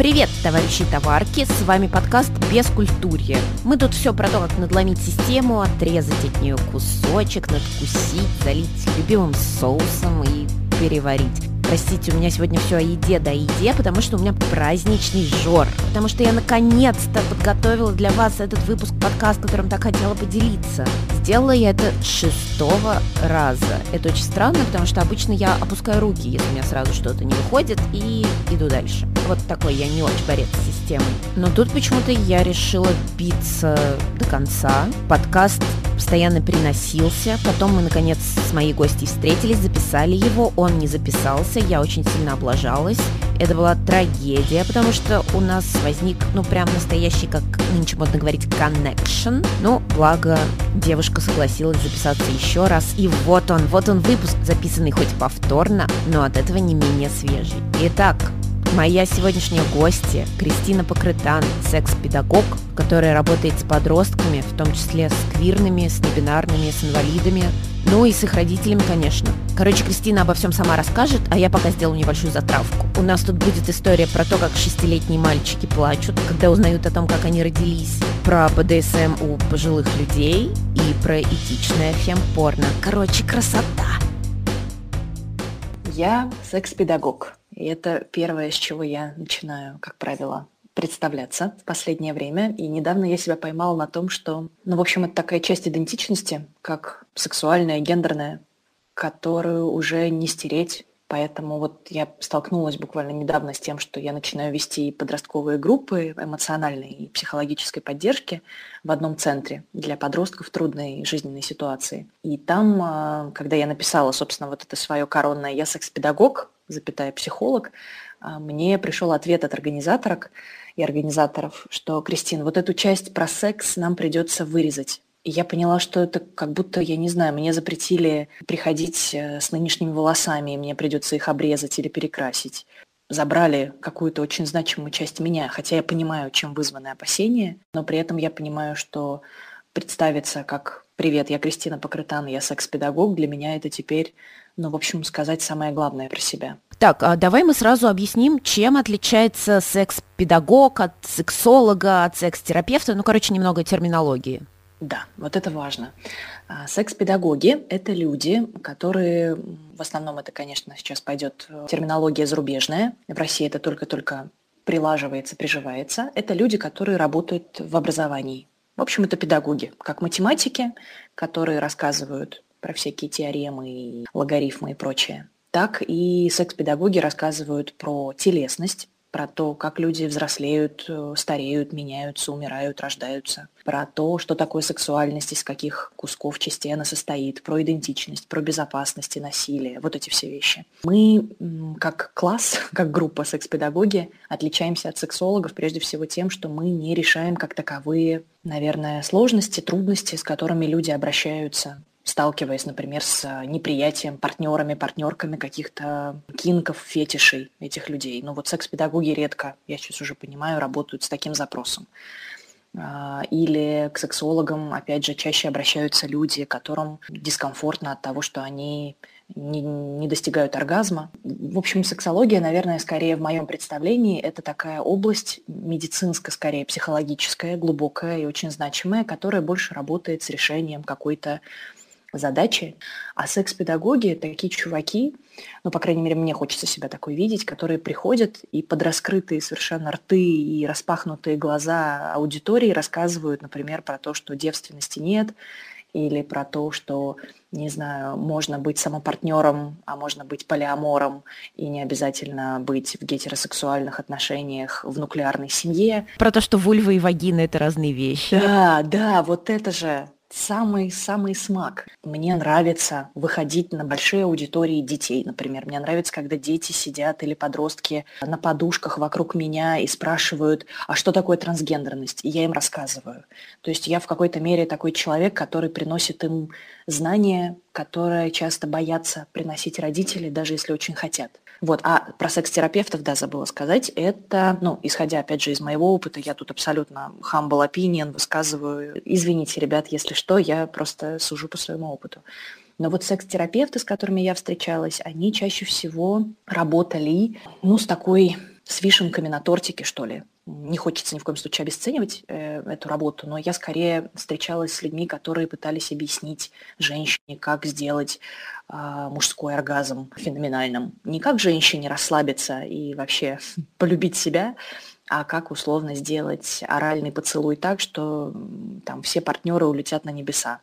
Привет, товарищи товарки, с вами подкаст «Без культурья». Мы тут все про то, как надломить систему, отрезать от нее кусочек, надкусить, залить любимым соусом и переварить. Простите, у меня сегодня все о еде да еде, потому что у меня праздничный жор. Потому что я наконец-то подготовила для вас этот выпуск подкаст, которым так хотела поделиться. Сделала я это шестого раза. Это очень странно, потому что обычно я опускаю руки, если у меня сразу что-то не выходит, и иду дальше. Вот такой я не очень борец с системой. Но тут почему-то я решила биться до конца. Подкаст постоянно переносился. Потом мы, наконец, с моей гостьей встретились, записали его. Он не записался, я очень сильно облажалась. Это была трагедия, потому что у нас возник, ну, прям настоящий, как нынче модно говорить, connection. Ну, благо, девушка согласилась записаться еще раз. И вот он, вот он выпуск, записанный хоть повторно, но от этого не менее свежий. Итак, Моя сегодняшняя гостья Кристина Покрытан, секс-педагог, которая работает с подростками, в том числе с квирными, с небинарными, с инвалидами, ну и с их родителями, конечно. Короче, Кристина обо всем сама расскажет, а я пока сделаю небольшую затравку. У нас тут будет история про то, как шестилетние мальчики плачут, когда узнают о том, как они родились, про БДСМ у пожилых людей и про этичное фемпорно. Короче, красота! Я секс-педагог. И это первое, с чего я начинаю, как правило, представляться в последнее время. И недавно я себя поймала на том, что, ну, в общем, это такая часть идентичности, как сексуальная, гендерная, которую уже не стереть. Поэтому вот я столкнулась буквально недавно с тем, что я начинаю вести подростковые группы эмоциональной и психологической поддержки в одном центре для подростков в трудной жизненной ситуации. И там, а, когда я написала, собственно, вот это свое коронное «Я секс-педагог», запятая психолог, а, мне пришел ответ от организаторок и организаторов, что, Кристин, вот эту часть про секс нам придется вырезать. И я поняла, что это как будто, я не знаю, мне запретили приходить э, с нынешними волосами, и мне придется их обрезать или перекрасить. Забрали какую-то очень значимую часть меня, хотя я понимаю, чем вызваны опасения, но при этом я понимаю, что представиться как «Привет, я Кристина Покрытан, я секс-педагог», для меня это теперь ну, в общем, сказать самое главное про себя. Так, а давай мы сразу объясним, чем отличается секс-педагог от сексолога, от секс-терапевта. Ну, короче, немного терминологии. Да, вот это важно. А, секс-педагоги – это люди, которые, в основном это, конечно, сейчас пойдет э, терминология зарубежная, в России это только-только прилаживается, приживается. Это люди, которые работают в образовании. В общем, это педагоги, как математики, которые рассказывают про всякие теоремы, логарифмы и прочее, так и секс-педагоги рассказывают про телесность, про то, как люди взрослеют, э, стареют, меняются, умирают, рождаются, про то, что такое сексуальность, из каких кусков частей она состоит, про идентичность, про безопасность и насилие, вот эти все вещи. Мы как класс, как группа секс-педагоги отличаемся от сексологов прежде всего тем, что мы не решаем как таковые, наверное, сложности, трудности, с которыми люди обращаются сталкиваясь, например, с э, неприятием партнерами, партнерками каких-то кинков, фетишей этих людей. Но вот секс-педагоги редко, я сейчас уже понимаю, работают с таким запросом. А, или к сексологам, опять же, чаще обращаются люди, которым дискомфортно от того, что они не, не достигают оргазма. В общем, сексология, наверное, скорее в моем представлении, это такая область медицинская, скорее психологическая, глубокая и очень значимая, которая больше работает с решением какой-то задачи. А секс-педагоги – такие чуваки, ну, по крайней мере, мне хочется себя такой видеть, которые приходят и под раскрытые совершенно рты и распахнутые глаза аудитории рассказывают, например, про то, что девственности нет, или про то, что, не знаю, можно быть самопартнером, а можно быть полиамором, и не обязательно быть в гетеросексуальных отношениях в нуклеарной семье. Про то, что вульва и вагина – это разные вещи. Да, да, вот это же самый-самый смак. Мне нравится выходить на большие аудитории детей, например. Мне нравится, когда дети сидят или подростки на подушках вокруг меня и спрашивают, а что такое трансгендерность? И я им рассказываю. То есть я в какой-то мере такой человек, который приносит им знания, которые часто боятся приносить родители, даже если очень хотят. Вот. А про секс-терапевтов, да, забыла сказать, это, ну, исходя, опять же, из моего опыта, я тут абсолютно humble opinion высказываю. Извините, ребят, если что, я просто сужу по своему опыту. Но вот секс-терапевты, с которыми я встречалась, они чаще всего работали, ну, с такой с вишенками на тортике, что ли. Не хочется ни в коем случае обесценивать э, эту работу, но я скорее встречалась с людьми, которые пытались объяснить женщине, как сделать э, мужской оргазм феноменальным. Не как женщине расслабиться и вообще полюбить себя, а как условно сделать оральный поцелуй так, что там все партнеры улетят на небеса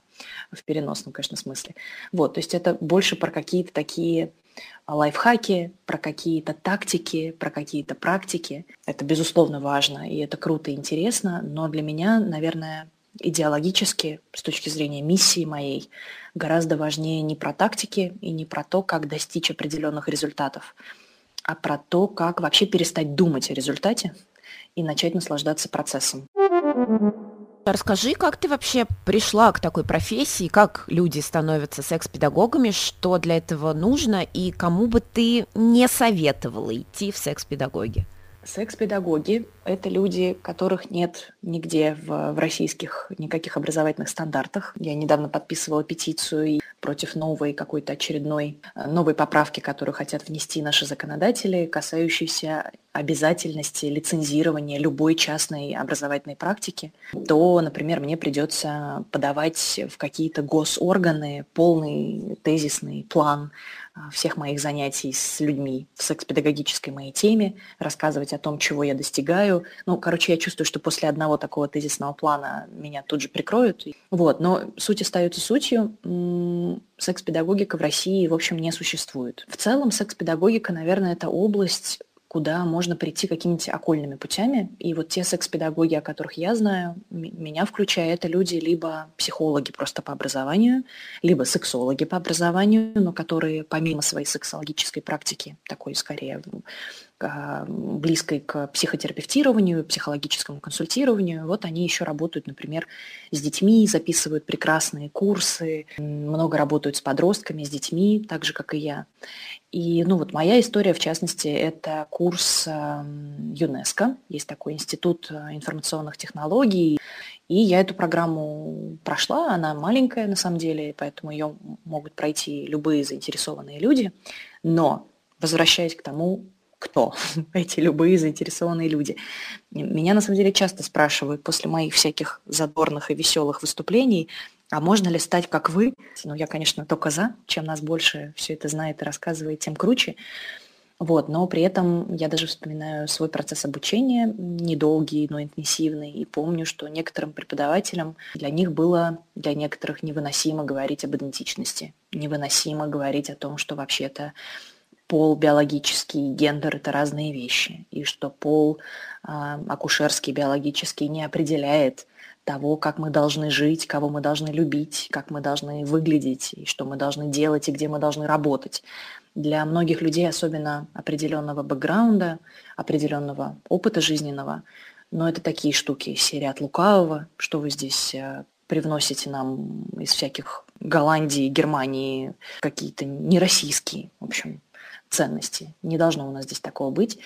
в переносном, конечно, смысле. Вот, то есть это больше про какие-то такие лайфхаки, про какие-то тактики, про какие-то практики. Это, безусловно, важно, и это круто и интересно, но для меня, наверное, идеологически, с точки зрения миссии моей, гораздо важнее не про тактики и не про то, как достичь определенных результатов, а про то, как вообще перестать думать о результате и начать наслаждаться процессом. Расскажи, как ты вообще пришла к такой профессии, как люди становятся секс-педагогами, что для этого нужно и кому бы ты не советовала идти в секс-педагоги? Секс-педагоги – это люди, которых нет нигде в, в российских никаких образовательных стандартах. Я недавно подписывала петицию против новой какой-то очередной э, новой поправки, которую хотят внести наши законодатели, касающейся обязательности лицензирования любой частной образовательной практики, то, например, мне придется подавать в какие-то госорганы полный тезисный план всех моих занятий с людьми в секс-педагогической моей теме, рассказывать о том, чего я достигаю. Ну, короче, я чувствую, что после одного такого тезисного плана меня тут же прикроют. Вот, но суть остается сутью. Секс-педагогика в России, в общем, не существует. В целом, секс-педагогика, наверное, это область куда можно прийти какими-нибудь окольными путями. И вот те секс-педагоги, о которых я знаю, меня включая, это люди либо психологи просто по образованию, либо сексологи по образованию, но которые помимо своей сексологической практики, такой скорее близкой к психотерапевтированию, психологическому консультированию. Вот они еще работают, например, с детьми, записывают прекрасные курсы, много работают с подростками, с детьми, так же, как и я. И, ну, вот моя история, в частности, это курс ЮНЕСКО. Есть такой институт э, информационных технологий. И я эту программу прошла, она маленькая на самом деле, поэтому ее могут пройти любые заинтересованные люди. Но, возвращаясь к тому, кто эти любые заинтересованные люди. Меня на самом деле часто спрашивают после моих всяких задорных и веселых выступлений, а можно ли стать как вы? Ну, я, конечно, только за. Чем нас больше все это знает и рассказывает, тем круче. Вот, но при этом я даже вспоминаю свой процесс обучения, недолгий, но интенсивный, и помню, что некоторым преподавателям для них было, для некоторых невыносимо говорить об идентичности, невыносимо говорить о том, что вообще-то пол биологический, гендер – это разные вещи, и что пол э, акушерский, биологический не определяет того, как мы должны жить, кого мы должны любить, как мы должны выглядеть, и что мы должны делать, и где мы должны работать. Для многих людей, особенно определенного бэкграунда, определенного опыта жизненного, но это такие штуки, серия от лукавого, что вы здесь э, привносите нам из всяких Голландии, Германии, какие-то нероссийские, в общем, ценности. Не должно у нас здесь такого быть.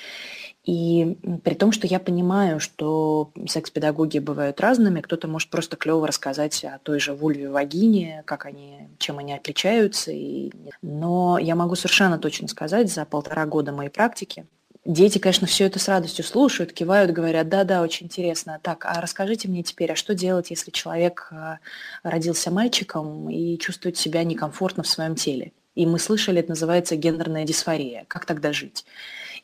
И при том, что я понимаю, что секс-педагоги бывают разными, кто-то может просто клево рассказать о той же вульве вагине, как они, чем они отличаются. И... Но я могу совершенно точно сказать, за полтора года моей практики, Дети, конечно, все это с радостью слушают, кивают, говорят, да-да, очень интересно. Так, а расскажите мне теперь, а что делать, если человек э, родился мальчиком и чувствует себя некомфортно в своем теле? И мы слышали, это называется гендерная дисфория. Как тогда жить?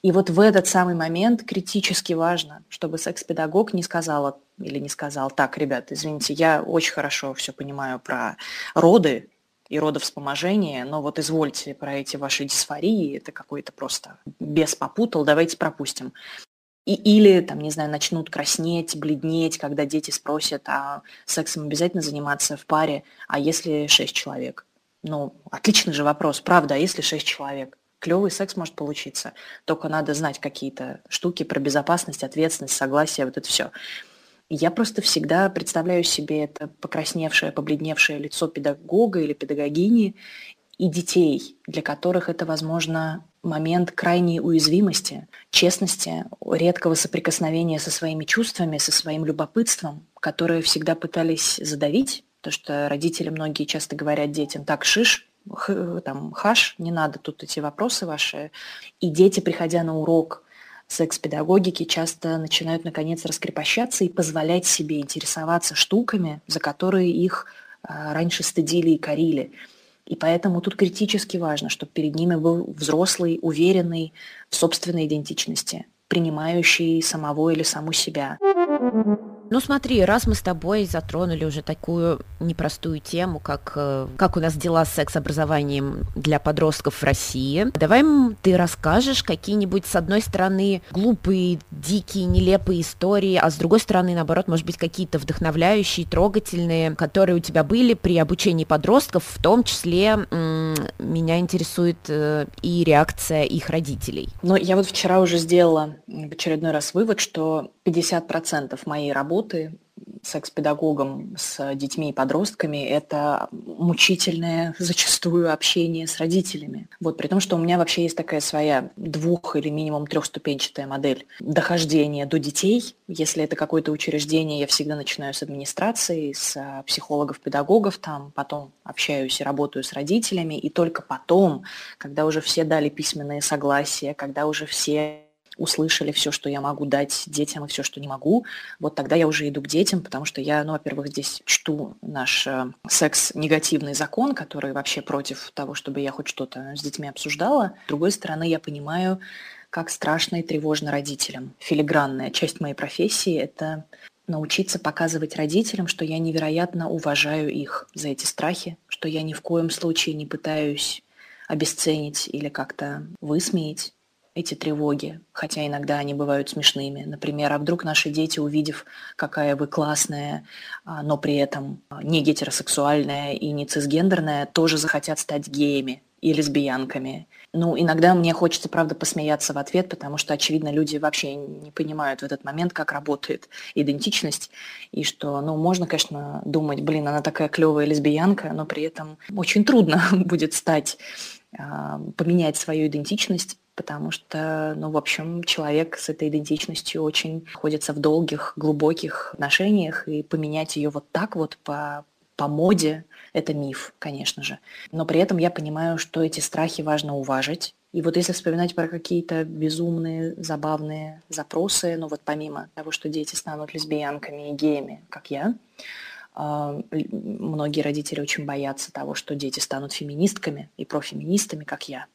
И вот в этот самый момент критически важно, чтобы секс-педагог не сказала или не сказал, так, ребят, извините, я очень хорошо все понимаю про роды и родовспоможение, но вот извольте про эти ваши дисфории, это какой-то просто без попутал, давайте пропустим. И, или, там, не знаю, начнут краснеть, бледнеть, когда дети спросят, а сексом обязательно заниматься в паре, а если шесть человек? Ну, отличный же вопрос, правда, а если шесть человек? Клевый секс может получиться, только надо знать какие-то штуки про безопасность, ответственность, согласие, вот это все. Я просто всегда представляю себе это покрасневшее, побледневшее лицо педагога или педагогини и детей, для которых это, возможно, момент крайней уязвимости, честности, редкого соприкосновения со своими чувствами, со своим любопытством, которые всегда пытались задавить, то что родители многие часто говорят детям, так, шиш, х, там, хаш, не надо тут эти вопросы ваши. И дети, приходя на урок, секс-педагогики часто начинают наконец раскрепощаться и позволять себе интересоваться штуками, за которые их а, раньше стыдили и корили. И поэтому тут критически важно, чтобы перед ними был взрослый, уверенный в собственной идентичности, принимающий самого или саму себя. Ну смотри, раз мы с тобой затронули уже такую непростую тему, как, э, как у нас дела с секс-образованием для подростков в России, давай ты расскажешь какие-нибудь, с одной стороны, глупые, дикие, нелепые истории, а с другой стороны, наоборот, может быть, какие-то вдохновляющие, трогательные, которые у тебя были при обучении подростков, в том числе меня интересует э, и реакция их родителей. Ну, я вот вчера уже сделала в очередной раз вывод, что 50% моей работы секс-педагогом с детьми и подростками – это мучительное зачастую общение с родителями. Вот, при том, что у меня вообще есть такая своя двух- или минимум трехступенчатая модель дохождения до детей. Если это какое-то учреждение, я всегда начинаю с администрации, с психологов-педагогов, там потом общаюсь и работаю с родителями, и только потом, когда уже все дали письменные согласия, когда уже все услышали все, что я могу дать детям и все, что не могу, вот тогда я уже иду к детям, потому что я, ну, во-первых, здесь чту наш э, секс-негативный закон, который вообще против того, чтобы я хоть что-то с детьми обсуждала. С другой стороны, я понимаю, как страшно и тревожно родителям. Филигранная часть моей профессии – это научиться показывать родителям, что я невероятно уважаю их за эти страхи, что я ни в коем случае не пытаюсь обесценить или как-то высмеять эти тревоги, хотя иногда они бывают смешными. Например, а вдруг наши дети, увидев, какая вы классная, а, но при этом не гетеросексуальная и не цисгендерная, тоже захотят стать геями и лесбиянками. Ну, иногда мне хочется, правда, посмеяться в ответ, потому что, очевидно, люди вообще не понимают в этот момент, как работает идентичность, и что, ну, можно, конечно, думать, блин, она такая клевая лесбиянка, но при этом очень трудно будет стать, а, поменять свою идентичность потому что, ну, в общем, человек с этой идентичностью очень находится в долгих, глубоких отношениях, и поменять ее вот так вот по, по моде – это миф, конечно же. Но при этом я понимаю, что эти страхи важно уважить. И вот если вспоминать про какие-то безумные, забавные запросы, ну вот помимо того, что дети станут лесбиянками и геями, как я, а, многие родители очень боятся того, что дети станут феминистками и профеминистами, как я.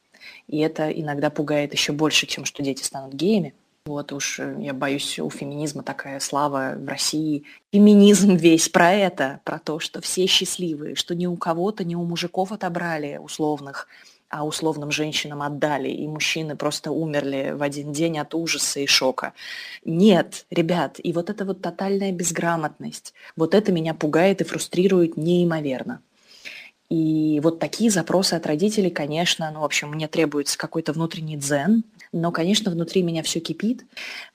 И это иногда пугает еще больше, чем что дети станут геями. Вот уж э, я боюсь, у феминизма такая слава в России. Феминизм весь про это, про то, что все счастливые, что ни у кого-то, ни у мужиков отобрали условных, а условным женщинам отдали, и мужчины просто умерли в один день от ужаса и шока. Нет, ребят, и вот эта вот тотальная безграмотность, вот это меня пугает и фрустрирует неимоверно. И вот такие запросы от родителей, конечно, ну, в общем, мне требуется какой-то внутренний дзен, но, конечно, внутри меня все кипит,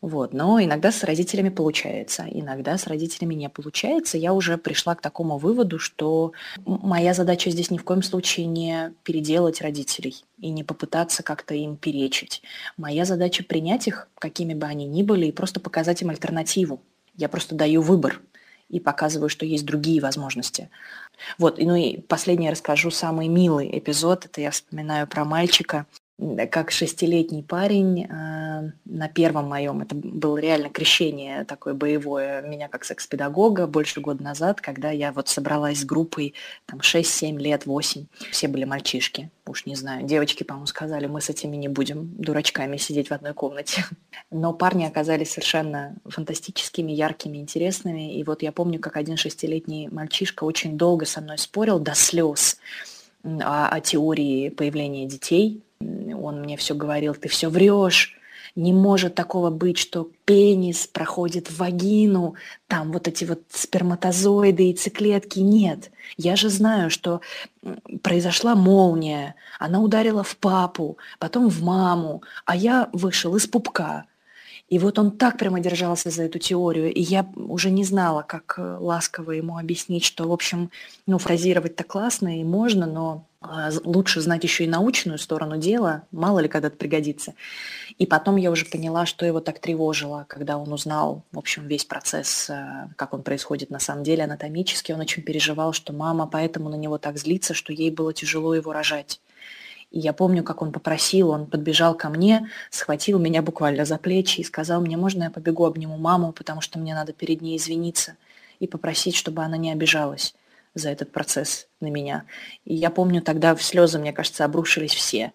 вот, но иногда с родителями получается, иногда с родителями не получается. Я уже пришла к такому выводу, что моя задача здесь ни в коем случае не переделать родителей и не попытаться как-то им перечить. Моя задача принять их, какими бы они ни были, и просто показать им альтернативу. Я просто даю выбор и показываю, что есть другие возможности. Вот, ну и последнее расскажу, самый милый эпизод, это я вспоминаю про мальчика, как шестилетний парень э, на первом моем, это было реально крещение такое боевое меня как секс-педагога больше года назад, когда я вот собралась с группой там 6-7 лет, 8, все были мальчишки, уж не знаю, девочки, по-моему, сказали, мы с этими не будем дурачками сидеть в одной комнате. Но парни оказались совершенно фантастическими, яркими, интересными, и вот я помню, как один шестилетний мальчишка очень долго со мной спорил до слез о, о теории появления детей, он мне все говорил, ты все врешь, не может такого быть, что пенис проходит в вагину, там вот эти вот сперматозоиды, и яйцеклетки. Нет, я же знаю, что произошла молния, она ударила в папу, потом в маму, а я вышел из пупка. И вот он так прямо держался за эту теорию, и я уже не знала, как э, ласково ему объяснить, что, в общем, ну, фразировать-то классно и можно, но лучше знать еще и научную сторону дела, мало ли когда-то пригодится. И потом я уже поняла, что его так тревожило, когда он узнал, в общем, весь процесс, э, как он происходит на самом деле анатомически. Он очень переживал, что мама поэтому на него так злится, что ей было тяжело его рожать. И я помню, как он попросил, он подбежал ко мне, схватил меня буквально за плечи и сказал мне, можно я побегу обниму маму, потому что мне надо перед ней извиниться и попросить, чтобы она не обижалась за этот процесс на меня. И я помню, тогда в слезы, мне кажется, обрушились все.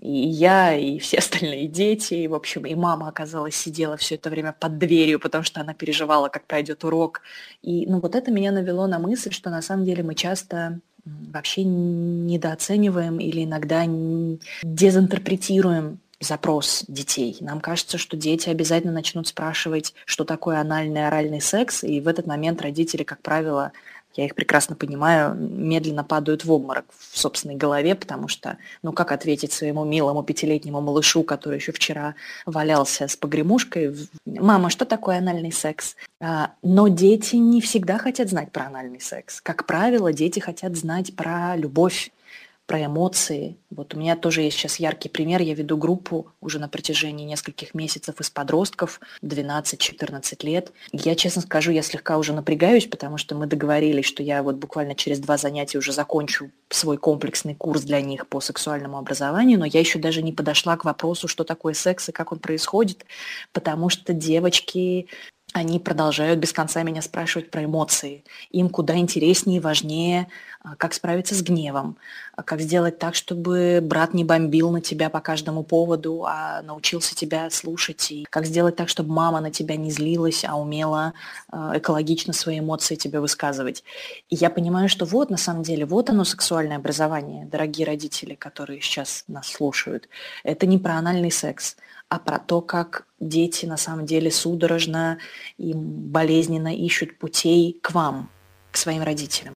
И я, и все остальные дети, и, в общем, и мама, оказалось, сидела все это время под дверью, потому что она переживала, как пройдет урок. И, ну, вот это меня навело на мысль, что на самом деле мы часто вообще недооцениваем или иногда дезинтерпретируем запрос детей. Нам кажется, что дети обязательно начнут спрашивать, что такое анальный оральный секс, и в этот момент родители, как правило, я их прекрасно понимаю, медленно падают в обморок в собственной голове, потому что, ну как ответить своему милому пятилетнему малышу, который еще вчера валялся с погремушкой, мама, что такое анальный секс? А, но дети не всегда хотят знать про анальный секс. Как правило, дети хотят знать про любовь, про эмоции. Вот у меня тоже есть сейчас яркий пример. Я веду группу уже на протяжении нескольких месяцев из подростков, 12-14 лет. Я, честно скажу, я слегка уже напрягаюсь, потому что мы договорились, что я вот буквально через два занятия уже закончу свой комплексный курс для них по сексуальному образованию, но я еще даже не подошла к вопросу, что такое секс и как он происходит, потому что девочки они продолжают без конца меня спрашивать про эмоции. Им куда интереснее и важнее, а, как справиться с гневом, а, как сделать так, чтобы брат не бомбил на тебя по каждому поводу, а научился тебя слушать, и как сделать так, чтобы мама на тебя не злилась, а умела а, экологично свои эмоции тебе высказывать. И я понимаю, что вот на самом деле, вот оно сексуальное образование, дорогие родители, которые сейчас нас слушают. Это не про анальный секс, а про то, как дети на самом деле судорожно и болезненно ищут путей к вам, к своим родителям.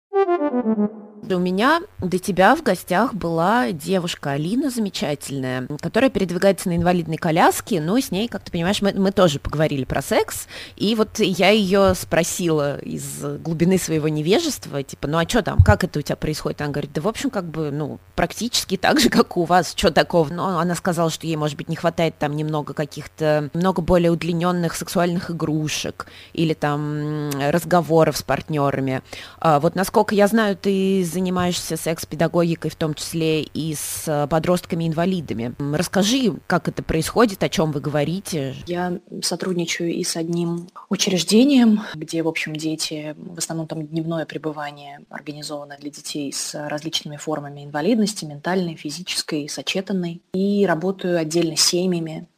У меня до тебя в гостях была девушка Алина замечательная, которая передвигается на инвалидной коляске, но с ней, как ты понимаешь, мы, мы тоже поговорили про секс, и вот я ее спросила из глубины своего невежества, типа, ну а что там, как это у тебя происходит? Она говорит, да в общем, как бы, ну, практически так же, как у вас, что такого? Но она сказала, что ей, может быть, не хватает там немного каких-то, много более удлиненных сексуальных игрушек или там разговоров с партнерами. А, вот насколько я знаю, ты занимаешься секс-педагогикой, в том числе и с э, подростками-инвалидами. Расскажи, как это происходит, о чем вы говорите. Я сотрудничаю и с одним учреждением, где, в общем, дети, в основном там дневное пребывание организовано для детей с различными формами инвалидности, ментальной, физической, сочетанной. И работаю отдельно с семьями,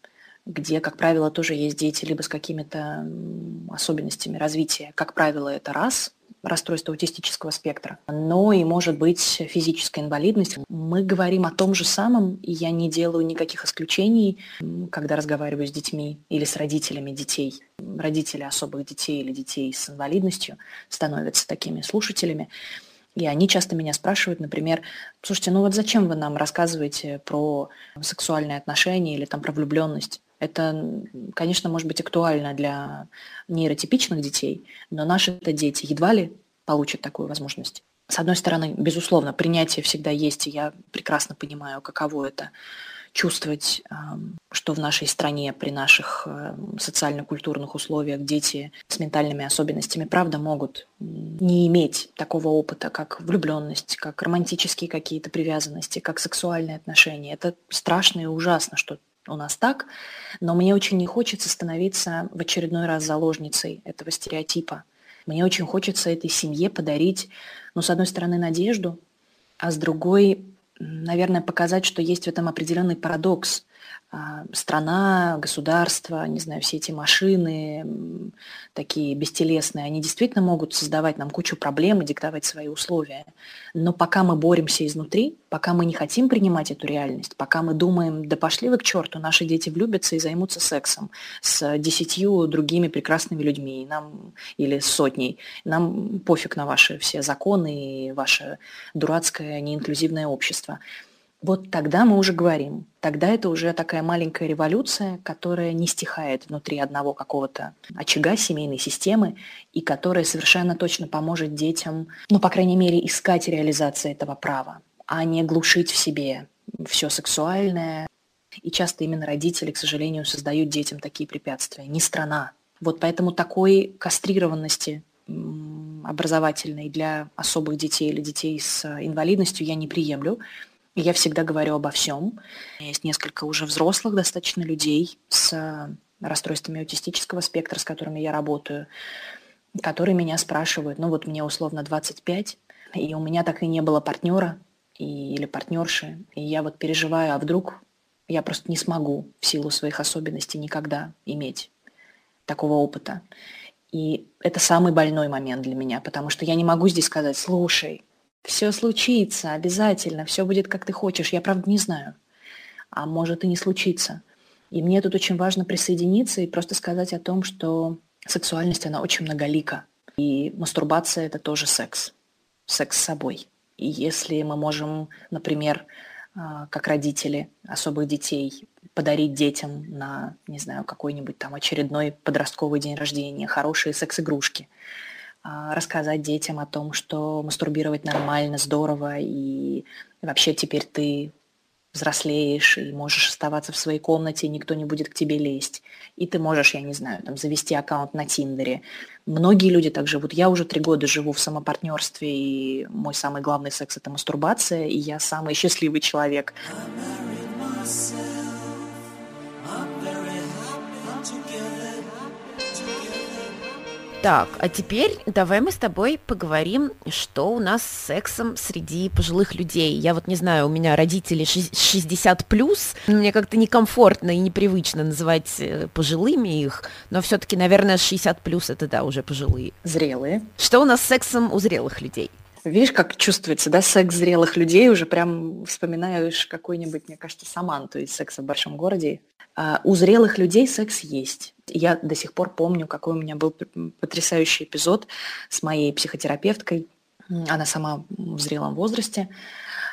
где, как правило, тоже есть дети либо с какими-то особенностями развития. Как правило, это раз, расстройство аутистического спектра, но и может быть физическая инвалидность. Мы говорим о том же самом, и я не делаю никаких исключений, когда разговариваю с детьми или с родителями детей. Родители особых детей или детей с инвалидностью становятся такими слушателями. И они часто меня спрашивают, например, слушайте, ну вот зачем вы нам рассказываете про сексуальные отношения или там про влюбленность? Это, конечно, может быть актуально для нейротипичных детей, но наши-то дети едва ли получат такую возможность. С одной стороны, безусловно, принятие всегда есть, и я прекрасно понимаю, каково это чувствовать, что в нашей стране при наших э, социально-культурных условиях дети с ментальными особенностями, правда, могут не иметь такого опыта, как влюбленность, как романтические какие-то привязанности, как сексуальные отношения. Это страшно и ужасно, что у нас так, но мне очень не хочется становиться в очередной раз заложницей этого стереотипа. Мне очень хочется этой семье подарить, ну, с одной стороны, надежду, а с другой, наверное, показать, что есть в этом определенный парадокс. А, страна, государство, не знаю, все эти машины такие бестелесные, они действительно могут создавать нам кучу проблем и диктовать свои условия. Но пока мы боремся изнутри, пока мы не хотим принимать эту реальность, пока мы думаем, да пошли вы к черту, наши дети влюбятся и займутся сексом с десятью другими прекрасными людьми нам, или сотней, нам пофиг на ваши все законы и ваше дурацкое неинклюзивное общество – вот тогда мы уже говорим. Тогда это уже такая маленькая революция, которая не стихает внутри одного какого-то очага семейной системы и которая совершенно точно поможет детям, ну, по крайней мере, искать реализацию этого права, а не глушить в себе все сексуальное. И часто именно родители, к сожалению, создают детям такие препятствия, не страна. Вот поэтому такой кастрированности образовательной для особых детей или детей с инвалидностью я не приемлю. Я всегда говорю обо всем. Есть несколько уже взрослых достаточно людей с расстройствами аутистического спектра, с которыми я работаю, которые меня спрашивают, ну вот мне условно 25, и у меня так и не было партнера и, или партнерши, и я вот переживаю, а вдруг я просто не смогу в силу своих особенностей никогда иметь такого опыта. И это самый больной момент для меня, потому что я не могу здесь сказать, слушай, все случится обязательно, все будет как ты хочешь. Я правда не знаю. А может и не случится. И мне тут очень важно присоединиться и просто сказать о том, что сексуальность, она очень многолика. И мастурбация – это тоже секс. Секс с собой. И если мы можем, например, а, как родители особых детей, подарить детям на, не знаю, какой-нибудь там очередной подростковый день рождения хорошие секс-игрушки, рассказать детям о том, что мастурбировать нормально, здорово, и вообще теперь ты взрослеешь и можешь оставаться в своей комнате, и никто не будет к тебе лезть. И ты можешь, я не знаю, там, завести аккаунт на Тиндере. Многие люди так живут. Я уже три года живу в самопартнерстве, и мой самый главный секс – это мастурбация, и я самый счастливый человек. Так, а теперь давай мы с тобой поговорим, что у нас с сексом среди пожилых людей. Я вот не знаю, у меня родители 60 плюс, мне как-то некомфортно и непривычно называть э, пожилыми их, но все-таки, наверное, 60 плюс это да, уже пожилые. Зрелые. Что у нас с сексом у зрелых людей? Видишь, как чувствуется, да, секс зрелых людей, уже прям вспоминаешь какой-нибудь, мне кажется, Саманту из «Секса в большом городе». А у зрелых людей секс есть. Я до сих пор помню, какой у меня был потрясающий эпизод с моей психотерапевткой. Она сама в зрелом возрасте.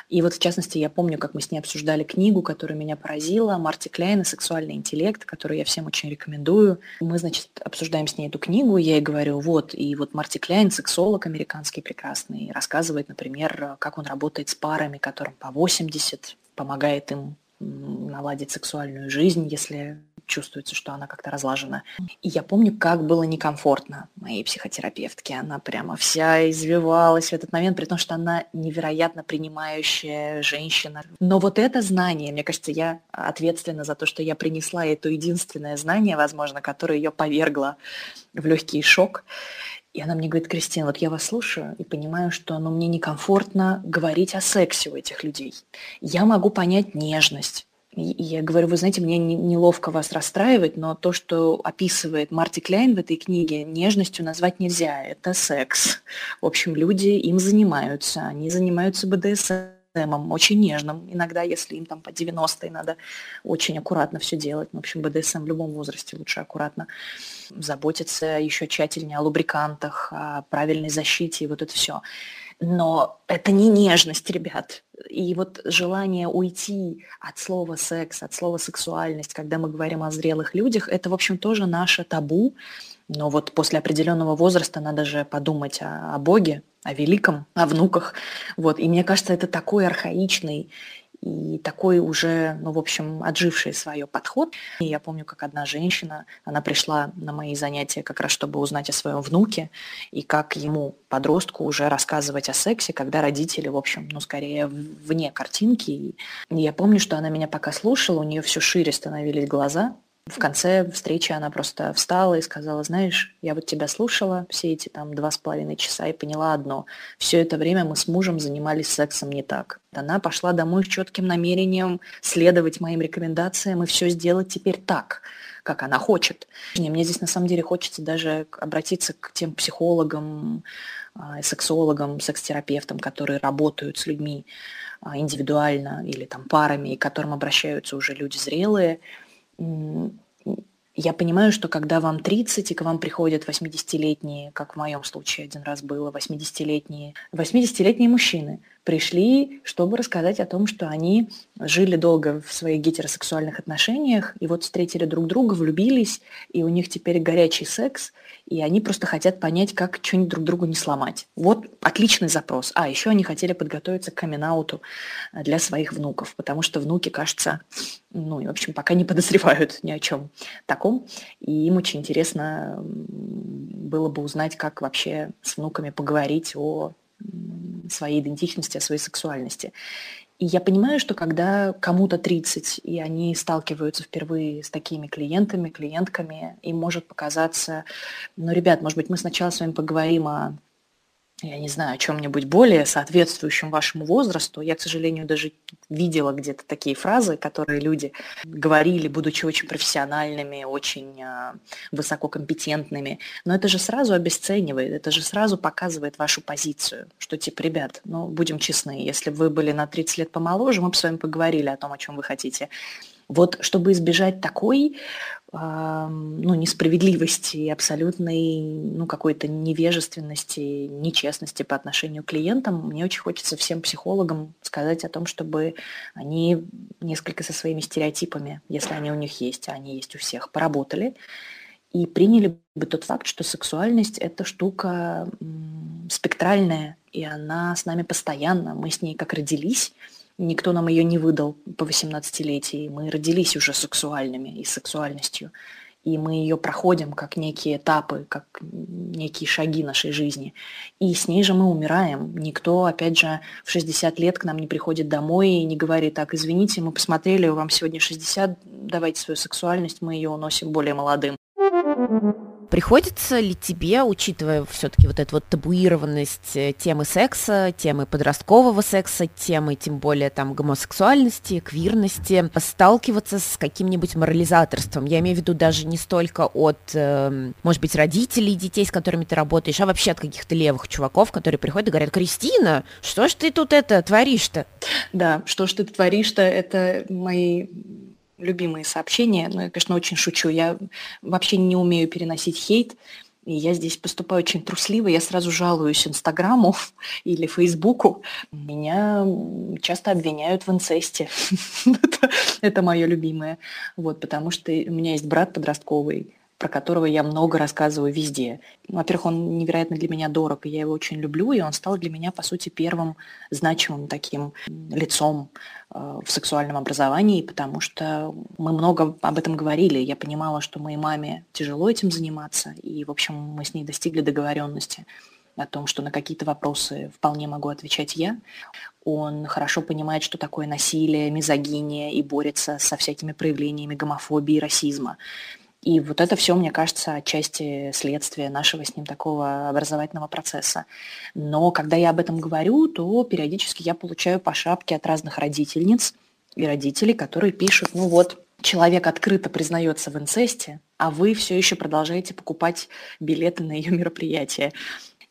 И вот, в частности, я помню, как мы с ней обсуждали книгу, которая меня поразила, Марти Кляйна «Сексуальный интеллект», которую я всем очень рекомендую. Мы, значит, обсуждаем с ней эту книгу, я ей говорю, вот, и вот Марти Кляйн, сексолог американский прекрасный, рассказывает, например, как он работает с парами, которым по 80, помогает им наладить сексуальную жизнь, если чувствуется, что она как-то разлажена. И я помню, как было некомфортно моей психотерапевтке. Она прямо вся извивалась в этот момент, при том, что она невероятно принимающая женщина. Но вот это знание, мне кажется, я ответственна за то, что я принесла это единственное знание, возможно, которое ее повергло в легкий шок. И она мне говорит, Кристина, вот я вас слушаю и понимаю, что ну, мне некомфортно говорить о сексе у этих людей. Я могу понять нежность. Я говорю, вы знаете, мне неловко вас расстраивать, но то, что описывает Марти Кляйн в этой книге, нежностью назвать нельзя. Это секс. В общем, люди им занимаются. Они занимаются БДСМ очень нежным. Иногда, если им там по 90 надо очень аккуратно все делать. В общем, БДСМ в любом возрасте лучше аккуратно заботиться еще тщательнее о лубрикантах, о правильной защите и вот это все. Но это не нежность, ребят. И вот желание уйти от слова секс, от слова сексуальность, когда мы говорим о зрелых людях, это, в общем, тоже наше табу. Но вот после определенного возраста надо же подумать о, о Боге, о великом, о внуках. Вот. И мне кажется, это такой архаичный и такой уже, ну, в общем, отживший свое подход. И я помню, как одна женщина, она пришла на мои занятия как раз, чтобы узнать о своем внуке, и как ему, подростку, уже рассказывать о сексе, когда родители, в общем, ну, скорее вне картинки. И я помню, что она меня пока слушала, у нее все шире становились глаза, в конце встречи она просто встала и сказала, знаешь, я вот тебя слушала все эти там два с половиной часа и поняла одно. Все это время мы с мужем занимались сексом не так. Она пошла домой с четким намерением следовать моим рекомендациям и все сделать теперь так, как она хочет. И мне здесь на самом деле хочется даже обратиться к тем психологам, а, сексологам, секс-терапевтам, которые работают с людьми а, индивидуально или там парами, и к которым обращаются уже люди зрелые – я понимаю, что когда вам 30, и к вам приходят 80-летние, как в моем случае один раз было, 80-летние, 80-летние мужчины пришли, чтобы рассказать о том, что они жили долго в своих гетеросексуальных отношениях, и вот встретили друг друга, влюбились, и у них теперь горячий секс, и они просто хотят понять, как что-нибудь друг другу не сломать. Вот отличный запрос. А, еще они хотели подготовиться к камин для своих внуков, потому что внуки, кажется, ну, в общем, пока не подозревают ни о чем таком. И им очень интересно было бы узнать, как вообще с внуками поговорить о своей идентичности, о своей сексуальности. И я понимаю, что когда кому-то 30, и они сталкиваются впервые с такими клиентами, клиентками, им может показаться, ну, ребят, может быть, мы сначала с вами поговорим о я не знаю, о чем-нибудь более соответствующем вашему возрасту. Я, к сожалению, даже видела где-то такие фразы, которые люди говорили, будучи очень профессиональными, очень э, высококомпетентными. Но это же сразу обесценивает, это же сразу показывает вашу позицию, что типа, ребят, ну, будем честны, если вы были на 30 лет помоложе, мы бы с вами поговорили о том, о чем вы хотите. Вот чтобы избежать такой ну, несправедливости, абсолютной ну, какой-то невежественности, нечестности по отношению к клиентам, мне очень хочется всем психологам сказать о том, чтобы они несколько со своими стереотипами, если они у них есть, а они есть у всех, поработали и приняли бы тот факт, что сексуальность – это штука спектральная, и она с нами постоянно, мы с ней как родились – Никто нам ее не выдал по 18-летии. Мы родились уже сексуальными и сексуальностью. И мы ее проходим как некие этапы, как некие шаги нашей жизни. И с ней же мы умираем. Никто, опять же, в 60 лет к нам не приходит домой и не говорит, так, извините, мы посмотрели, вам сегодня 60, давайте свою сексуальность, мы ее уносим более молодым. Приходится ли тебе, учитывая все-таки вот эту вот табуированность э, темы секса, темы подросткового секса, темы тем более там гомосексуальности, квирности, сталкиваться с каким-нибудь морализаторством? Я имею в виду даже не столько от, э, может быть, родителей детей, с которыми ты работаешь, а вообще от каких-то левых чуваков, которые приходят и говорят, Кристина, что ж ты тут это творишь-то? Да, что ж ты творишь-то, это мои любимые сообщения. Но я, конечно, очень шучу. Я вообще не умею переносить хейт. И я здесь поступаю очень трусливо, я сразу жалуюсь Инстаграму или Фейсбуку. Меня часто обвиняют в инцесте. это, мое любимое. Вот, потому что у меня есть брат подростковый, про которого я много рассказываю везде. Во-первых, он невероятно для меня дорог, и я его очень люблю, и он стал для меня, по сути, первым значимым таким лицом э, в сексуальном образовании, потому что мы много об этом говорили. Я понимала, что моей маме тяжело этим заниматься, и, в общем, мы с ней достигли договоренности о том, что на какие-то вопросы вполне могу отвечать я. Он хорошо понимает, что такое насилие, мизогиния и борется со всякими проявлениями гомофобии и расизма. И вот это все, мне кажется, отчасти следствие нашего с ним такого образовательного процесса. Но когда я об этом говорю, то периодически я получаю по шапке от разных родительниц и родителей, которые пишут, ну вот, человек открыто признается в инцесте, а вы все еще продолжаете покупать билеты на ее мероприятие.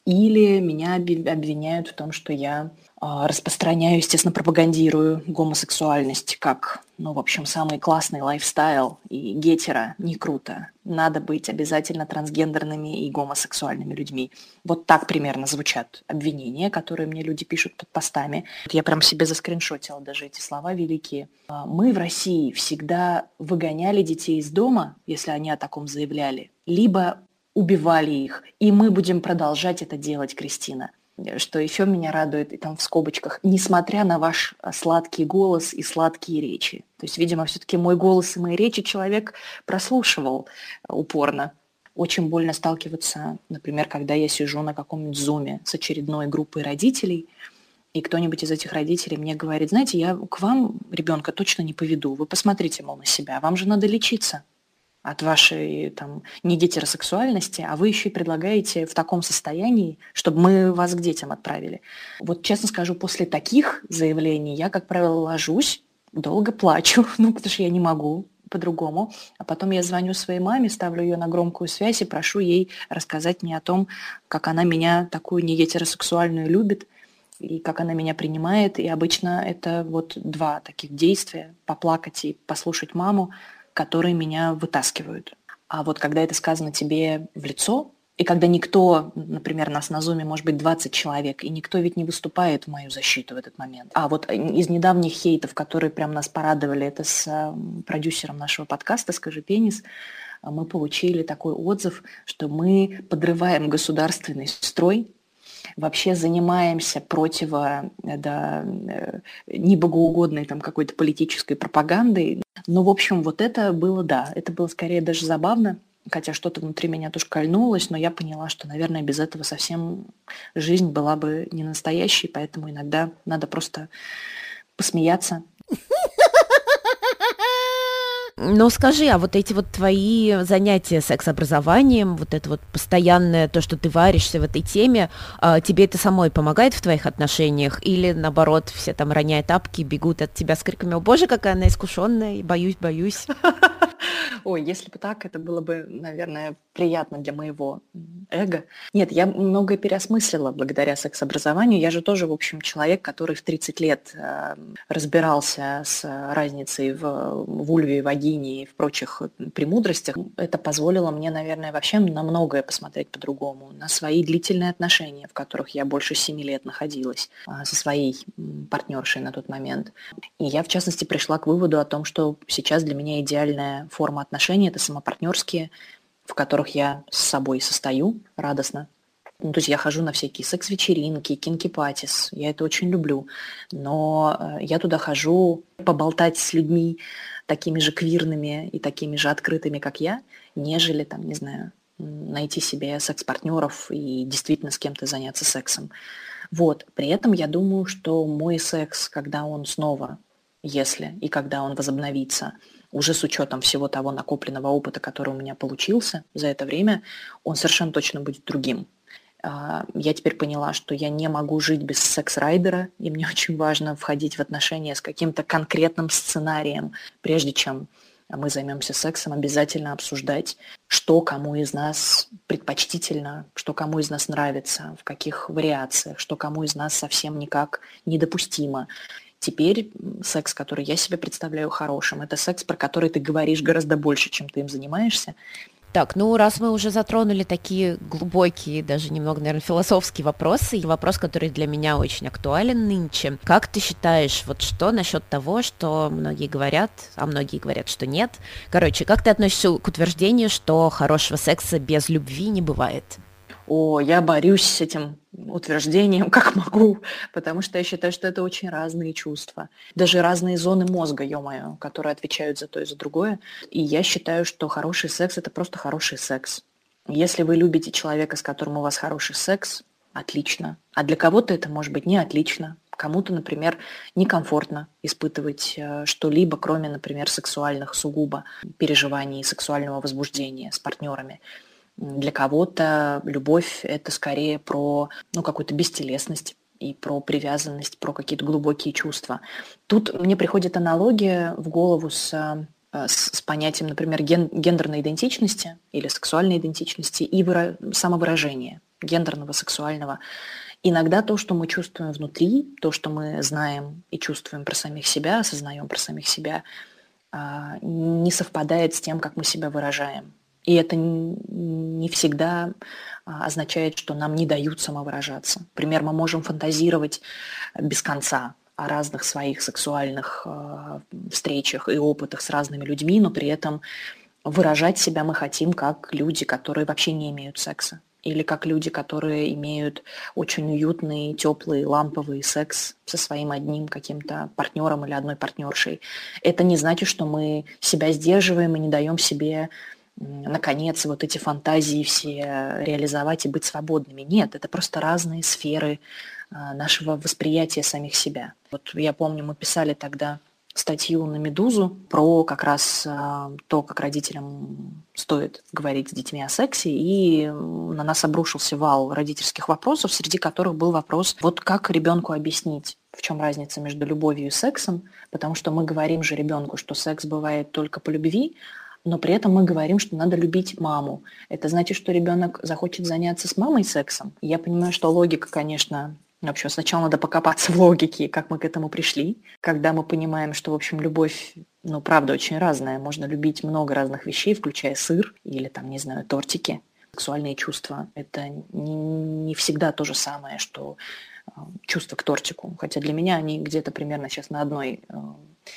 Или меня обвиняют в том, что я а, распространяю, естественно, пропагандирую гомосексуальность как, ну, в общем, самый классный лайфстайл и гетера не круто. Надо быть обязательно трансгендерными и гомосексуальными людьми. Вот так примерно звучат обвинения, которые мне люди пишут под постами. Я прям себе заскриншотила даже эти слова великие. А, мы в России всегда выгоняли детей из дома, если они о таком заявляли, либо убивали их. И мы будем продолжать это делать, Кристина. Что еще меня радует, и там в скобочках, несмотря на ваш а, сладкий голос и сладкие речи. То есть, видимо, все-таки мой голос и мои речи человек прослушивал а, упорно. Очень больно сталкиваться, например, когда я сижу на каком-нибудь зуме с очередной группой родителей, и кто-нибудь из этих родителей мне говорит, знаете, я к вам ребенка точно не поведу, вы посмотрите, мол, на себя, вам же надо лечиться от вашей там, не гетеросексуальности, а вы еще и предлагаете в таком состоянии, чтобы мы вас к детям отправили. Вот честно скажу, после таких заявлений я, как правило, ложусь, долго плачу, ну, потому что я не могу по-другому. А потом я звоню своей маме, ставлю ее на громкую связь и прошу ей рассказать мне о том, как она меня такую не гетеросексуальную любит, и как она меня принимает. И обычно это вот два таких действия – поплакать и послушать маму, которые меня вытаскивают. А вот когда это сказано тебе в лицо, и когда никто, например, нас на Зуме может быть 20 человек, и никто ведь не выступает в мою защиту в этот момент. А вот из недавних хейтов, которые прям нас порадовали, это с продюсером нашего подкаста «Скажи пенис», мы получили такой отзыв, что мы подрываем государственный строй, вообще занимаемся противо да, э, небогоугодной там какой-то политической пропагандой. Но, в общем, вот это было, да, это было скорее даже забавно, хотя что-то внутри меня тоже кольнулось, но я поняла, что, наверное, без этого совсем жизнь была бы не настоящей, поэтому иногда надо просто посмеяться. Но скажи, а вот эти вот твои занятия секс-образованием, вот это вот постоянное, то, что ты варишься в этой теме, а, тебе это самой помогает в твоих отношениях? Или наоборот, все там роняя тапки, бегут от тебя с криками «О боже, какая она искушенная, боюсь, боюсь». Ой, если бы так, это было бы, наверное, приятно для моего эго. Нет, я многое переосмыслила благодаря секс-образованию. Я же тоже, в общем, человек, который в 30 лет э, разбирался с разницей в, в ульве, вагине и в прочих премудростях. Это позволило мне, наверное, вообще на многое посмотреть по-другому. На свои длительные отношения, в которых я больше 7 лет находилась э, со своей партнершей на тот момент. И я, в частности, пришла к выводу о том, что сейчас для меня идеальная форма отношений – это самопартнерские в которых я с собой состою радостно. Ну, то есть я хожу на всякие секс-вечеринки, кинки-патис, я это очень люблю. Но э, я туда хожу поболтать с людьми такими же квирными и такими же открытыми, как я, нежели, там, не знаю, найти себе секс-партнеров и действительно с кем-то заняться сексом. Вот. При этом я думаю, что мой секс, когда он снова, если и когда он возобновится, уже с учетом всего того накопленного опыта, который у меня получился за это время, он совершенно точно будет другим. А, я теперь поняла, что я не могу жить без секс-райдера, и мне очень важно входить в отношения с каким-то конкретным сценарием, прежде чем мы займемся сексом, обязательно обсуждать, что кому из нас предпочтительно, что кому из нас нравится, в каких вариациях, что кому из нас совсем никак недопустимо. Теперь секс, который я себе представляю хорошим, это секс, про который ты говоришь гораздо больше, чем ты им занимаешься. Так, ну раз мы уже затронули такие глубокие, даже немного, наверное, философские вопросы, и вопрос, который для меня очень актуален нынче. Как ты считаешь, вот что насчет того, что многие говорят, а многие говорят, что нет? Короче, как ты относишься к утверждению, что хорошего секса без любви не бывает? О, я борюсь с этим утверждением, как могу, потому что я считаю, что это очень разные чувства. Даже разные зоны мозга, ё-моё, которые отвечают за то и за другое. И я считаю, что хороший секс – это просто хороший секс. Если вы любите человека, с которым у вас хороший секс, отлично. А для кого-то это может быть не отлично. Кому-то, например, некомфортно испытывать э, что-либо, кроме, например, сексуальных сугубо переживаний, сексуального возбуждения с партнерами. Для кого-то любовь – это скорее про ну, какую-то бестелесность и про привязанность, про какие-то глубокие чувства. Тут мне приходит аналогия в голову с, э, с, с понятием, например, ген, гендерной идентичности или сексуальной идентичности и выра, самовыражения гендерного, сексуального. Иногда то, что мы чувствуем внутри, то, что мы знаем и чувствуем про самих себя, осознаем про самих себя, а, не совпадает с тем, как мы себя выражаем. И это не всегда а, означает, что нам не дают самовыражаться. Например, мы можем фантазировать без конца о разных своих сексуальных э, встречах и опытах с разными людьми, но при этом выражать себя мы хотим как люди, которые вообще не имеют секса. Или как люди, которые имеют очень уютный, теплый, ламповый секс со своим одним каким-то партнером или одной партнершей. Это не значит, что мы себя сдерживаем и не даем себе наконец, вот эти фантазии все реализовать и быть свободными. Нет, это просто разные сферы а, нашего восприятия самих себя. Вот я помню, мы писали тогда статью на «Медузу» про как раз а, то, как родителям стоит говорить с детьми о сексе, и на нас обрушился вал родительских вопросов, среди которых был вопрос, вот как ребенку объяснить, в чем разница между любовью и сексом, потому что мы говорим же ребенку, что секс бывает только по любви, но при этом мы говорим, что надо любить маму. Это значит, что ребенок захочет заняться с мамой сексом. Я понимаю, что логика, конечно, в общем, сначала надо покопаться в логике, как мы к этому пришли. Когда мы понимаем, что, в общем, любовь, ну, правда, очень разная. Можно любить много разных вещей, включая сыр или, там, не знаю, тортики. Сексуальные чувства – это не, не всегда то же самое, что э, чувство к тортику. Хотя для меня они где-то примерно сейчас на одной э,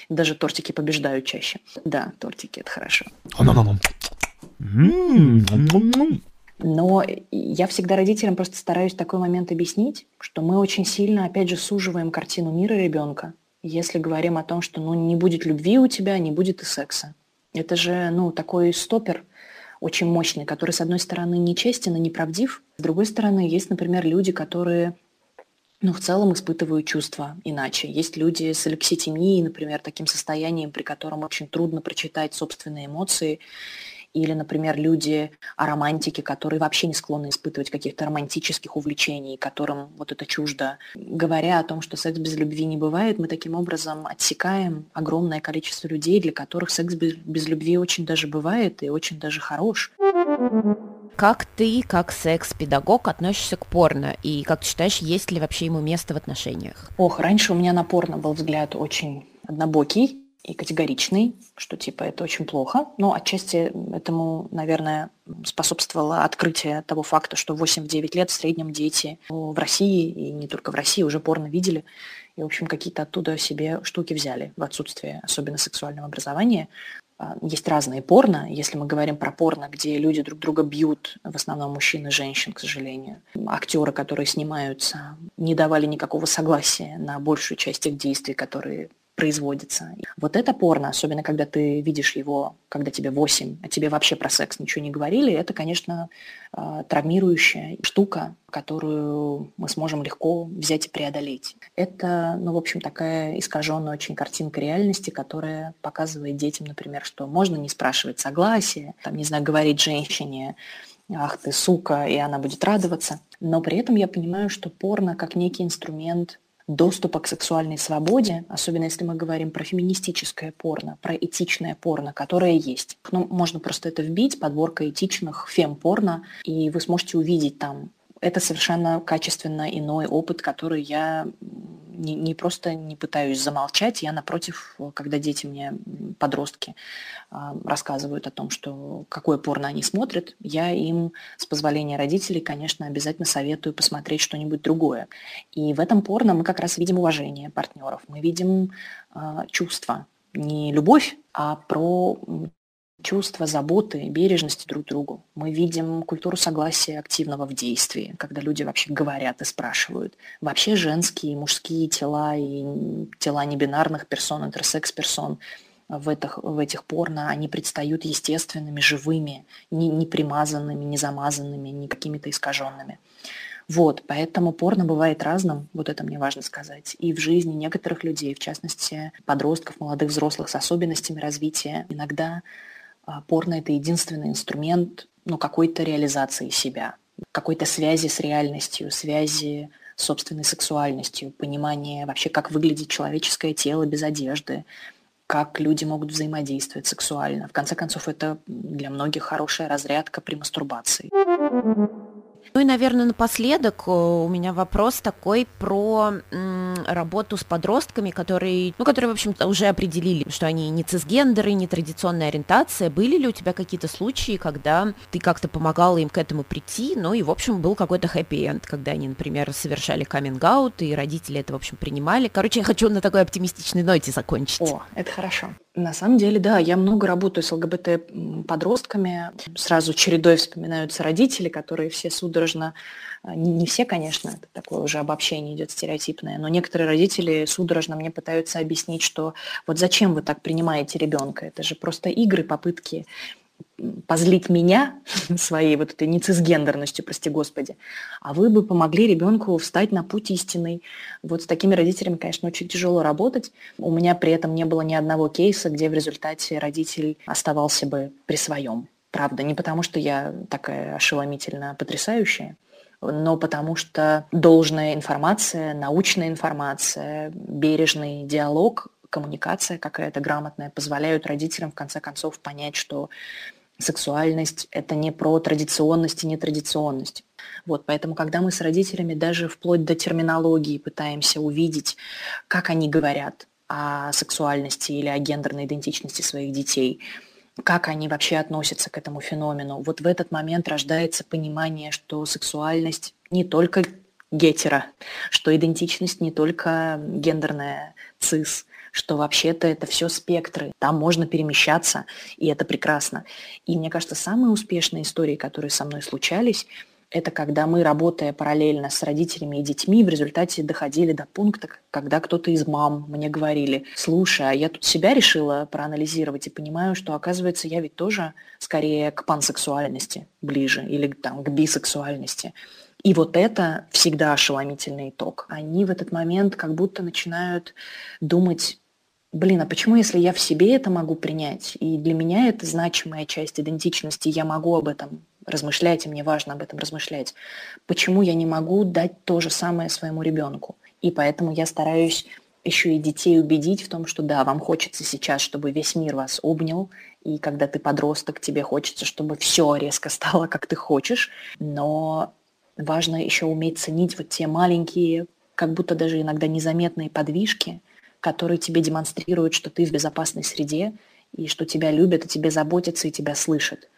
даже тортики побеждают чаще. Да, тортики – это хорошо. Но я всегда родителям просто стараюсь такой момент объяснить, что мы очень сильно, опять же, суживаем картину мира ребенка, если говорим о том, что ну, не будет любви у тебя, не будет и секса. Это же ну, такой стопер очень мощный, который, с одной стороны, нечестен и неправдив, с другой стороны, есть, например, люди, которые но в целом испытывают чувства иначе. Есть люди с алекситимией, например, таким состоянием, при котором очень трудно прочитать собственные эмоции, или, например, люди романтики, которые вообще не склонны испытывать каких-то романтических увлечений, которым вот это чуждо. Говоря о том, что секс без любви не бывает, мы таким образом отсекаем огромное количество людей, для которых секс без, без любви очень даже бывает и очень даже хорош. Как ты, как секс-педагог, относишься к порно? И как ты считаешь, есть ли вообще ему место в отношениях? Ох, раньше у меня на порно был взгляд очень однобокий и категоричный, что типа это очень плохо. Но отчасти этому, наверное, способствовало открытие того факта, что 8-9 лет в среднем дети в России, и не только в России, уже порно видели. И, в общем, какие-то оттуда себе штуки взяли в отсутствие особенно сексуального образования. А, есть разные порно. Если мы говорим про порно, где люди друг друга бьют, в основном мужчин и женщин, к сожалению. Актеры, которые снимаются, не давали никакого согласия на большую часть их действий, которые производится. Вот это порно, особенно когда ты видишь его, когда тебе 8, а тебе вообще про секс ничего не говорили, это, конечно, а, травмирующая штука, которую мы сможем легко взять и преодолеть. Это, ну, в общем, такая искаженная очень картинка реальности, которая показывает детям, например, что можно не спрашивать согласия, там, не знаю, говорить женщине, ах ты сука, и она будет радоваться. Но при этом я понимаю, что порно как некий инструмент доступа к сексуальной свободе, особенно если мы говорим про феминистическое порно, про этичное порно, которое есть. Ну, можно просто это вбить, подборка этичных фем-порно, и вы сможете увидеть там. Это совершенно качественно иной опыт, который я не, не просто не пытаюсь замолчать, я напротив, когда дети мне, подростки, а, рассказывают о том, что какое порно они смотрят, я им с позволения родителей, конечно, обязательно советую посмотреть что-нибудь другое. И в этом порно мы как раз видим уважение партнеров, мы видим э, чувства, не любовь, а про чувство заботы, бережности друг к другу. Мы видим культуру согласия активного в действии, когда люди вообще говорят и спрашивают. Вообще женские и мужские тела и тела небинарных персон, интерсекс-персон в, этих, в этих порно, они предстают естественными, живыми, не, не примазанными, не замазанными, не какими-то искаженными. Вот, поэтому порно бывает разным, вот это мне важно сказать. И в жизни некоторых людей, в частности подростков, молодых взрослых с особенностями развития, иногда порно – это единственный инструмент ну, какой-то реализации себя, какой-то связи с реальностью, связи с собственной сексуальностью, понимание вообще, как выглядит человеческое тело без одежды, как люди могут взаимодействовать сексуально. В конце концов, это для многих хорошая разрядка при мастурбации. Ну и, наверное, напоследок э, у меня вопрос такой про работу с подростками, которые, ну, которые, в общем-то, уже определили, что они не цисгендеры, не традиционная ориентация. Были ли у тебя какие-то случаи, когда ты как-то помогала им к этому прийти, ну и, в общем, был какой-то хэппи-энд, когда они, например, совершали каминг-аут, и родители это, в общем, принимали. Короче, я хочу на такой оптимистичной ноте закончить. О, это хорошо. На самом деле, да, я много работаю с ЛГБТ-подростками. Сразу чередой вспоминаются родители, которые все судорожно, а, не, все, конечно, это такое уже обобщение идет стереотипное, но некоторые родители судорожно мне пытаются объяснить, что вот зачем вы так принимаете ребенка, это же просто игры, попытки позлить меня своей вот этой нецисгендерностью, прости господи, а вы бы помогли ребенку встать на путь истинный. Вот с такими родителями, конечно, очень тяжело работать. У меня при этом не было ни одного кейса, где в результате родитель оставался бы при своем. Правда, не потому что я такая ошеломительно потрясающая, но потому что должная информация, научная информация, бережный диалог коммуникация какая-то грамотная позволяют родителям в конце концов понять, что сексуальность – это не про традиционность и нетрадиционность. Вот, поэтому, когда мы с родителями даже вплоть до терминологии пытаемся увидеть, как они говорят о сексуальности или о гендерной идентичности своих детей, как они вообще относятся к этому феномену, вот в этот момент рождается понимание, что сексуальность не только гетера, что идентичность не только гендерная цис, что вообще-то это все спектры, там можно перемещаться, и это прекрасно. И мне кажется, самые успешные истории, которые со мной случались, это когда мы, работая параллельно с родителями и детьми, в результате доходили до пункта, когда кто-то из мам мне говорили, слушай, а я тут себя решила проанализировать и понимаю, что, оказывается, я ведь тоже скорее к пансексуальности ближе или там, к бисексуальности. И вот это всегда ошеломительный итог. Они в этот момент как будто начинают думать, блин, а почему, если я в себе это могу принять, и для меня это значимая часть идентичности, я могу об этом размышлять, и мне важно об этом размышлять, почему я не могу дать то же самое своему ребенку? И поэтому я стараюсь еще и детей убедить в том, что да, вам хочется сейчас, чтобы весь мир вас обнял, и когда ты подросток, тебе хочется, чтобы все резко стало, как ты хочешь, но важно еще уметь ценить вот те маленькие, как будто даже иногда незаметные подвижки, которые тебе демонстрируют, что ты в безопасной среде, и что тебя любят, и тебе заботятся, и тебя слышат.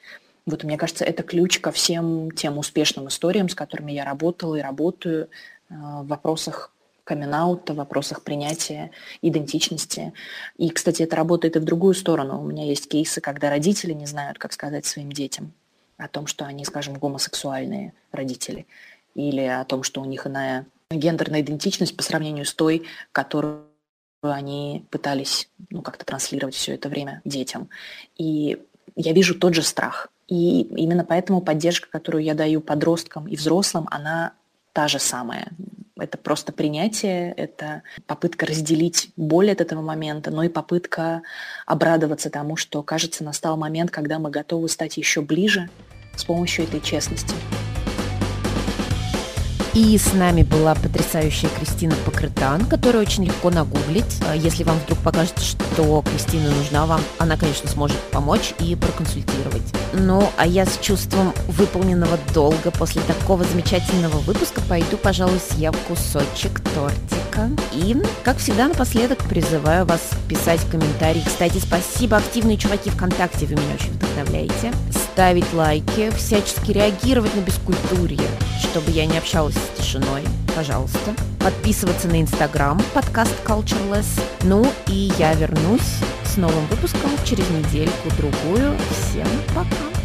Вот мне кажется, это ключ ко всем тем успешным историям, с которыми я работала и работаю э, в вопросах камин в вопросах принятия идентичности. И, кстати, это работает и в другую сторону. У меня есть кейсы, когда родители не знают, как сказать своим детям о том, что они, скажем, гомосексуальные родители, или о том, что у них иная гендерная идентичность по сравнению с той, которую они пытались ну, как-то транслировать все это время детям. И я вижу тот же страх. И именно поэтому поддержка, которую я даю подросткам и взрослым, она та же самая. Это просто принятие, это попытка разделить боль от этого момента, но и попытка обрадоваться тому, что, кажется, настал момент, когда мы готовы стать еще ближе с помощью этой честности. И с нами была потрясающая Кристина Покрытан, которую очень легко нагуглить. А если вам вдруг покажется, что Кристина нужна вам, она, конечно, сможет помочь и проконсультировать. Ну, а я с чувством выполненного долга после такого замечательного выпуска пойду, пожалуй, съем кусочек тортика. И, как всегда, напоследок призываю вас писать комментарии. Кстати, спасибо, активные чуваки ВКонтакте, вы меня очень вдохновляете. Ставить лайки, всячески реагировать на бескультурье, чтобы я не общалась с тишиной, пожалуйста. Подписываться на Инстаграм, подкаст Cultureless. Ну и я вернусь с новым выпуском через недельку-другую. Всем пока!